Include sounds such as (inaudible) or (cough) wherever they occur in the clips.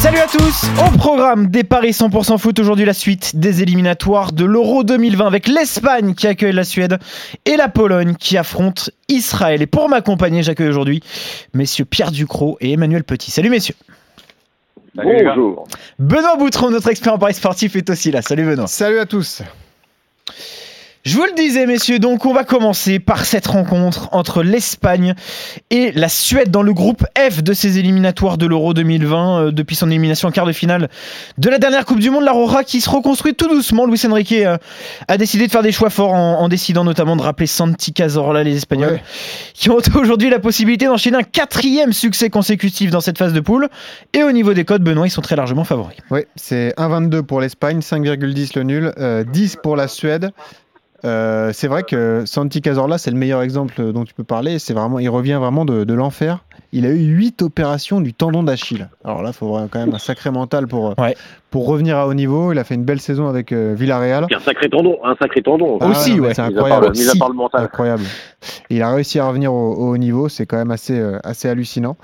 Salut à tous Au programme des Paris 100% foot, aujourd'hui la suite des éliminatoires de l'Euro 2020 avec l'Espagne qui accueille la Suède et la Pologne qui affrontent Israël. Et pour m'accompagner, j'accueille aujourd'hui messieurs Pierre Ducrot et Emmanuel Petit. Salut messieurs Bonjour. Benoît Boutron, notre expert en Paris sportif, est aussi là. Salut Benoît. Salut à tous. Je vous le disais, messieurs, donc on va commencer par cette rencontre entre l'Espagne et la Suède dans le groupe F de ces éliminatoires de l'Euro 2020 euh, depuis son élimination en quart de finale de la dernière Coupe du Monde. La Rora qui se reconstruit tout doucement. Luis Enrique euh, a décidé de faire des choix forts en, en décidant notamment de rappeler Santi Cazorla, les Espagnols, Ouais. qui ont (laughs) aujourd'hui la possibilité d'enchaîner un quatrième succès consécutif dans cette phase de poule. Et au niveau des codes, Benoît, ils sont très largement favoris. Oui, c'est 1,22 pour l'Espagne, 5,10 le nul, euh, 10 pour la Suède. Euh, c'est vrai que Santi Cazorla, c'est le meilleur exemple dont tu peux parler. C'est vraiment, il revient vraiment de, de l'enfer. Il a eu 8 opérations du tendon d'Achille. Alors là, il faut quand même un sacré mental pour, Ouais. pour revenir à haut niveau. Il a fait une belle saison avec euh, Villarreal. Un sacré tendon, un sacré tendon. Ah Aussi, ouais. C'est Mis à part incroyable. le- mis à part le mental. Incroyable. Il a réussi à revenir au, au haut niveau, c'est quand même assez, euh, assez hallucinant.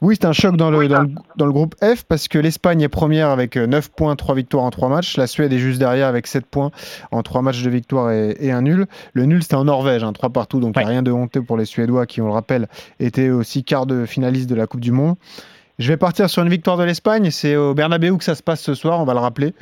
Oui, c'est un choc dans le, dans, le, dans le groupe F parce que l'Espagne est première avec euh, 9 points, 3 victoires en 3 matchs. La Suède est juste derrière avec 7 points en 3 matchs de victoire et, et un nul. Le nul, c'était en Norvège, hein, 3 partout, donc il n'y a Ouais. rien de honteux pour les Suédois qui, on le rappelle, étaient aussi quart de finaliste de la Coupe du Monde. Je vais partir sur une victoire de l'Espagne. C'est au Bernabeu que ça se passe ce soir, on va le rappeler.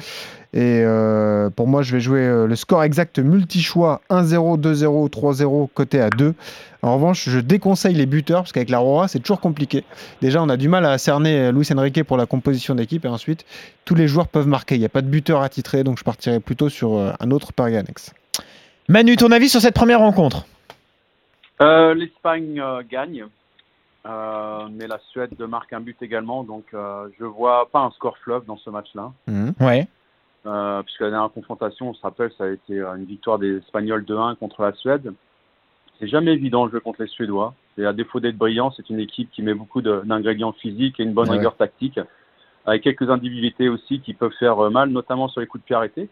Et euh, pour moi, je vais jouer euh, le score exact multi-choix 1-0, 2-0, 3-0, côté à 2. En revanche, je déconseille les buteurs parce qu'avec la Rora, c'est toujours compliqué. Déjà, on a du mal à cerner Luis Enrique pour la composition d'équipe et ensuite, tous les joueurs peuvent marquer. Il n'y a pas de buteur attitré, donc je partirai plutôt sur euh, un autre pari annexe. Manu, ton avis sur cette première rencontre? Euh, L'Espagne euh, gagne, euh, mais la Suède marque un but également, donc euh, je vois pas un score fleuve dans ce match-là, Mhm. Ouais. euh, puisque la dernière confrontation, on se rappelle, ça a été euh, une victoire des Espagnols 2-1 contre la Suède. C'est jamais évident le jeu contre les Suédois. Et à défaut d'être brillant, c'est une équipe qui met beaucoup de- d'ingrédients physiques et une bonne Ouais. rigueur tactique, avec quelques individualités aussi qui peuvent faire mal, notamment sur les coups de pied arrêtés.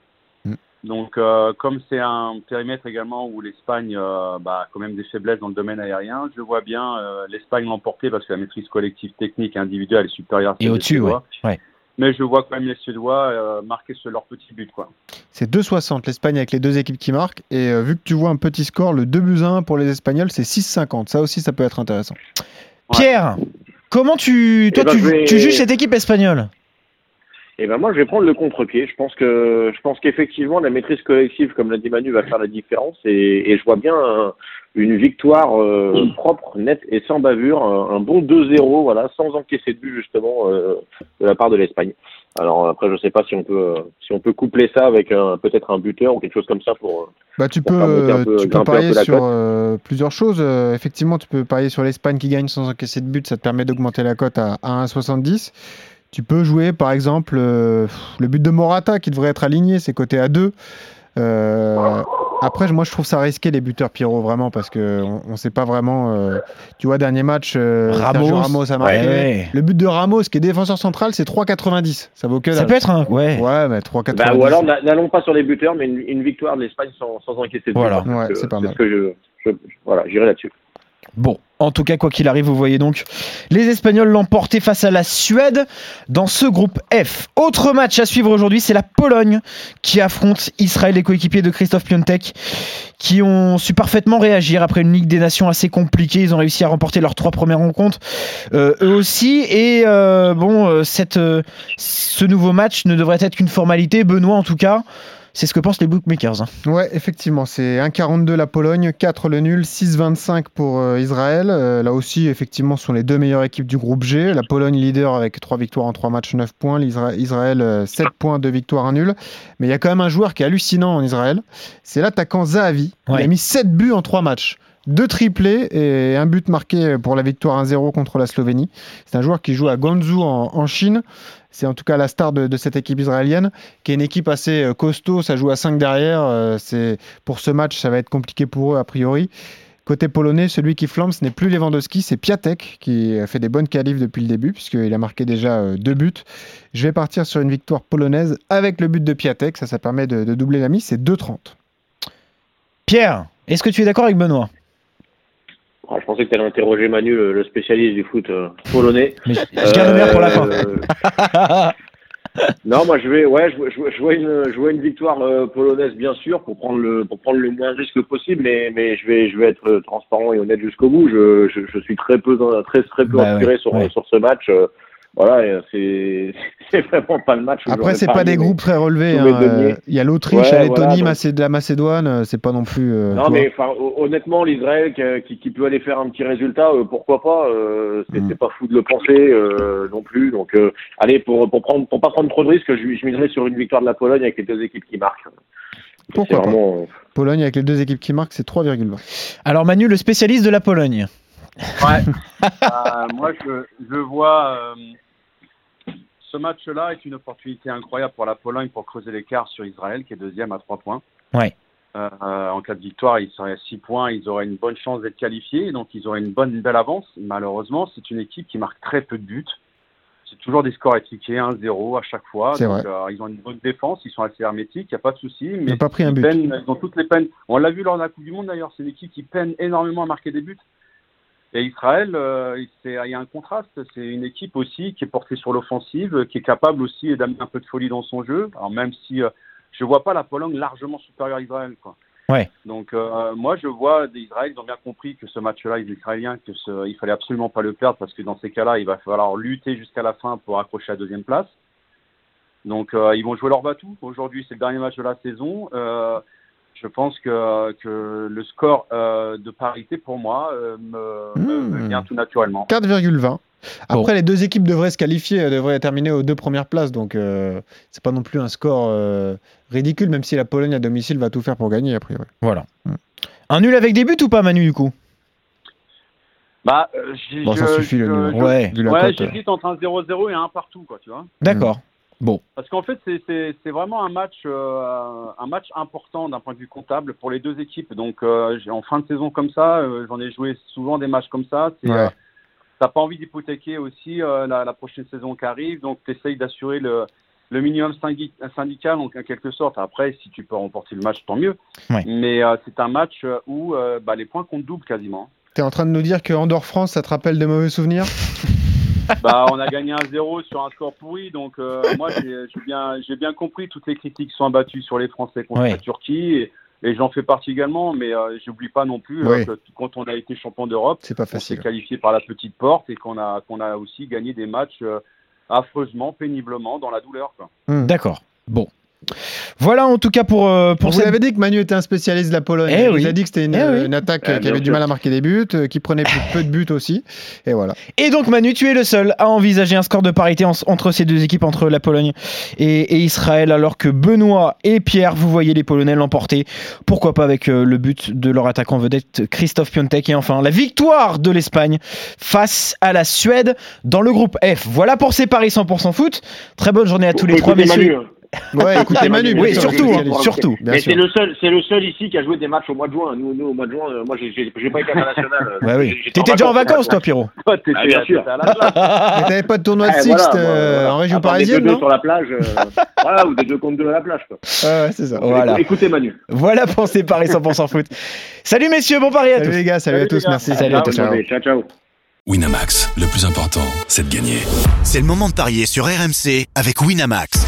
Donc, euh, comme c'est un périmètre également où l'Espagne euh, bah, a quand même des faiblesses dans le domaine aérien, je vois bien euh, l'Espagne l'emporter parce que la maîtrise collective, technique et individuelle est supérieure à Et celle des au-dessus, ouais. Mais je vois quand même les Suédois euh, marquer sur leur petit but. Quoi. C'est 2,60 l'Espagne avec les deux équipes qui marquent. Et euh, vu que tu vois un petit score, le 2 buts à 1 pour les Espagnols, c'est 6,50. Ça aussi, ça peut être intéressant. Ouais. Pierre, comment tu, toi, ben, tu, je vais- tu juges cette équipe espagnole? Et ben moi, je vais prendre le contre-pied. Je pense que je pense qu'effectivement, la maîtrise collective, comme l'a dit Manu, va faire la différence. Et, et je vois bien un- une victoire euh, propre, nette et sans bavure, un, un bon 2-0, voilà, sans encaisser de but justement euh, de la part de l'Espagne. Alors après, je sais pas si on peut euh, si on peut coupler ça avec peut-être un buteur ou quelque chose comme ça pour. Bah, tu Pour peux, peu- tu peux parier sur euh, plusieurs choses. Effectivement, tu peux parier sur l'Espagne qui gagne sans encaisser de but. Ça te permet d'augmenter la cote à, à 1,70. Tu peux jouer, par exemple, euh, le but de Morata qui devrait être aligné. C'est coté à 2. Euh, après, moi, je trouve ça risqué les buteurs Pierrot vraiment parce que on, on sait pas vraiment. euh, tu vois, dernier match, euh, Ramos. Sergio Ramos a marqué. Ouais. Le but de Ramos, qui est défenseur central, c'est 3,90. Ça vaut que Ça peut être un. Ouais. Ouais, mais 3,90. Bah, ou alors n'a- n'allons pas sur les buteurs, mais une, une victoire de l'Espagne sans, sans encaisser de. Voilà. hein, Ouais, c'est pas mal. que je, je- voilà, j'irai là-dessus. Bon, en tout cas, quoi qu'il arrive, vous voyez donc les Espagnols l'emporter face à la Suède dans ce groupe F. Autre match à suivre aujourd'hui, c'est la Pologne qui affronte Israël, les coéquipiers de Christophe Piontek, qui ont su parfaitement réagir après une Ligue des Nations assez compliquée. Ils ont réussi à remporter leurs trois premières rencontres, euh, eux aussi. Et euh, bon, euh, cette, ce nouveau match ne devrait être qu'une formalité. Benoît, en tout cas, c'est ce que pensent les bookmakers. hein. Ouais, effectivement, c'est 1,42 la Pologne, 4 le nul, 6,25 pour euh, Israël. Euh, là aussi, effectivement, ce sont les deux meilleures équipes du groupe G. La Pologne leader avec 3 victoires en 3 matchs, 9 points. Israël, euh, 7 points, 2 victoires, 1 nul. Mais il y a quand même un joueur qui est hallucinant en Israël. C'est l'attaquant Zahavi. Il a mis 7 buts en 3 matchs. Deux triplés et un but marqué pour la victoire 1-0 contre la Slovénie. C'est un joueur qui joue à Guangzhou en, en Chine. C'est en tout cas la star de, cette équipe israélienne, qui est une équipe assez euh, costaud. Ça joue à 5 derrière. Euh, pour ce match, ça va être compliqué pour eux a priori. Côté polonais, celui qui flambe, ce n'est plus Lewandowski, c'est Piatek qui fait des bonnes qualifs depuis le début, puisqu'il a marqué déjà euh, deux buts. Je vais partir sur une victoire polonaise avec le but de Piatek, ça, ça permet de, de doubler la mise, c'est 2,30. Pierre, est-ce que tu es d'accord avec Benoît? Ah, je pensais que tu allais interroger Manu, le, le spécialiste du foot euh, polonais. Mais je, je garde le pour la fin. Euh, non, moi je vais, ouais, je, vois- je, vois- je vois une, je vois une victoire euh, polonaise bien sûr pour prendre le, pour prendre le moins de risques possible, mais, mais je vais, je vais être euh, transparent et honnête jusqu'au bout. Je, je, je suis très peu, très, très peu Bah inspiré ouais, sur, ouais. sur ce match. euh, voilà, et (laughs) c'est, vraiment pas le match. où Après, c'est pas des groupes très relevés. hein, euh, Il y a l'Autriche, Ouais, la Lettonie, voilà, donc- Macé- la Macédoine, euh, c'est pas non plus. euh, Non mais honnêtement l'Israël qui, peut aller faire un petit résultat euh, pourquoi pas euh, c'est Mm. c'est pas fou de le penser euh, non plus donc euh, allez pour pour prendre pour pas prendre trop de risques je, je miserai sur une victoire de la Pologne avec les deux équipes qui marquent Pourquoi pas. vraiment, euh. Pologne avec les deux équipes qui marquent, c'est 3,20. Alors Manu, le spécialiste de la Pologne. Ouais. (laughs) Euh, moi, je, je vois euh, ce match-là est une opportunité incroyable pour la Pologne pour creuser l'écart sur Israël, qui est deuxième à trois points. Ouais. Euh, en cas de victoire, ils seraient à six points, ils auraient une bonne chance d'être qualifiés, donc ils auraient une bonne, une belle avance. Malheureusement, c'est une équipe qui marque très peu de buts. C'est toujours des scores étriqués, 1-0 à chaque fois. Donc, euh, ils ont une bonne défense, ils sont assez hermétiques, il n'y a pas de souci. Ils Mais n'ont pas pris un ils but. peinent- ils ont toutes les peines. On l'a vu lors de la Coupe du Monde d'ailleurs, c'est une équipe qui peine énormément à marquer des buts. Et Israël, euh, il y a un contraste. C'est une équipe aussi qui est portée sur l'offensive, qui est capable aussi d'amener un peu de folie dans son jeu. Alors même si euh, je vois pas la Pologne largement supérieure à Israël, quoi. Ouais. Donc euh, moi je vois d'Israël, ils ont bien compris que ce match-là, les Israéliens, que ce, il fallait absolument pas le perdre parce que dans ces cas-là, il va falloir lutter jusqu'à la fin pour accrocher la deuxième place. Donc ils vont jouer leur batou. Aujourd'hui, c'est le dernier match de la saison. Euh, je pense que, que le score euh, de parité pour moi euh, me, me- me vient tout naturellement. 4,20. Après, Bon. les deux équipes devraient se qualifier, elles devraient terminer aux deux premières places. Donc, euh, c'est pas non plus un score euh, ridicule, même si la Pologne à domicile va tout faire pour gagner, a priori. Voilà. Mm. Un nul avec des buts ou pas Manu du coup? Bah, euh, j'ai- Bon, ça je- suffit, le nul. je- Ouais. La Ouais, euh. j'hésite entre un 0-0 et un partout, quoi, tu vois. D'accord. Parce qu'en fait, c'est- vraiment un match, euh, un match important d'un point de vue comptable pour les deux équipes. Donc, euh, en fin de saison comme ça, euh, j'en ai joué souvent des matchs comme ça. C'est, Ouais. euh, T'as pas envie d'hypothéquer aussi euh, la, la prochaine saison qui arrive, donc tu essayes d'assurer le, le minimum syndi- syndical en, en quelque sorte. Après, si tu peux remporter le match, tant mieux. Ouais. Mais euh, c'est un match où euh, bah, les points comptent double quasiment. T'es en train de nous dire que Andorre-France, ça te rappelle de mauvais souvenirs? (laughs) Bah, on a gagné un 0 sur un score pourri, donc euh, moi j'ai bien, j'ai bien compris toutes les critiques qui sont abattues sur les Français contre la Turquie, et, et j'en fais partie également, mais euh, j'oublie pas non plus euh, Oui. que quand on a été champion d'Europe, C'est pas on s'est qualifié par la petite porte et qu'on a, qu'on a aussi gagné des matchs euh, affreusement, péniblement, dans la douleur. Quoi. Hmm. D'accord. Bon. Voilà en tout cas pour, euh, pour vous cette l'avait dit que Manu était un spécialiste de la Pologne. Eh Il oui. a dit que c'était une, Eh oui. une attaque Eh, qui avait du mal à marquer des buts, euh, qui prenait peu, peu de buts aussi. Et voilà. Et donc Manu, tu es le seul à envisager un score de parité en- entre ces deux équipes, entre la Pologne et, et Israël, alors que Benoît et Pierre, vous voyez les Polonais l'emporter. Pourquoi pas avec euh, le but de leur attaquant vedette Christophe Piontek et enfin la victoire de l'Espagne face à la Suède dans le groupe F. Voilà pour ces paris 100% foot. Très bonne journée à tous les trois messieurs. Manu, hein. Ouais, (laughs) écoutez Manu, bien Oui, surtout, hein, surtout. Mais c'est le seul, c'est le seul ici qui a joué des matchs au mois de juin. Nous, nous au mois de juin, euh, moi j'ai pas été international. Ouais, oui. T'étais déjà en vacances, toi, Pierrot (laughs) Ah, bien sûr. (laughs) t'avais pas de tournoi de Ah, Sixte voilà, euh, voilà. en région des parisienne, deux-deux non sur la plage, euh, voilà, ou des deux contre deux à la plage. Quoi. Ouais, ouais, c'est ça. Voilà. Écoutez Manu. Voilà pour ces paris 100% foot. Salut messieurs, bon pari à Salut tous. les gars, salut, Salut à tous, merci. Salut à tous. ciao. Ciao, ciao. Winamax, le plus important, c'est de gagner. C'est le moment de parier sur RMC avec Winamax.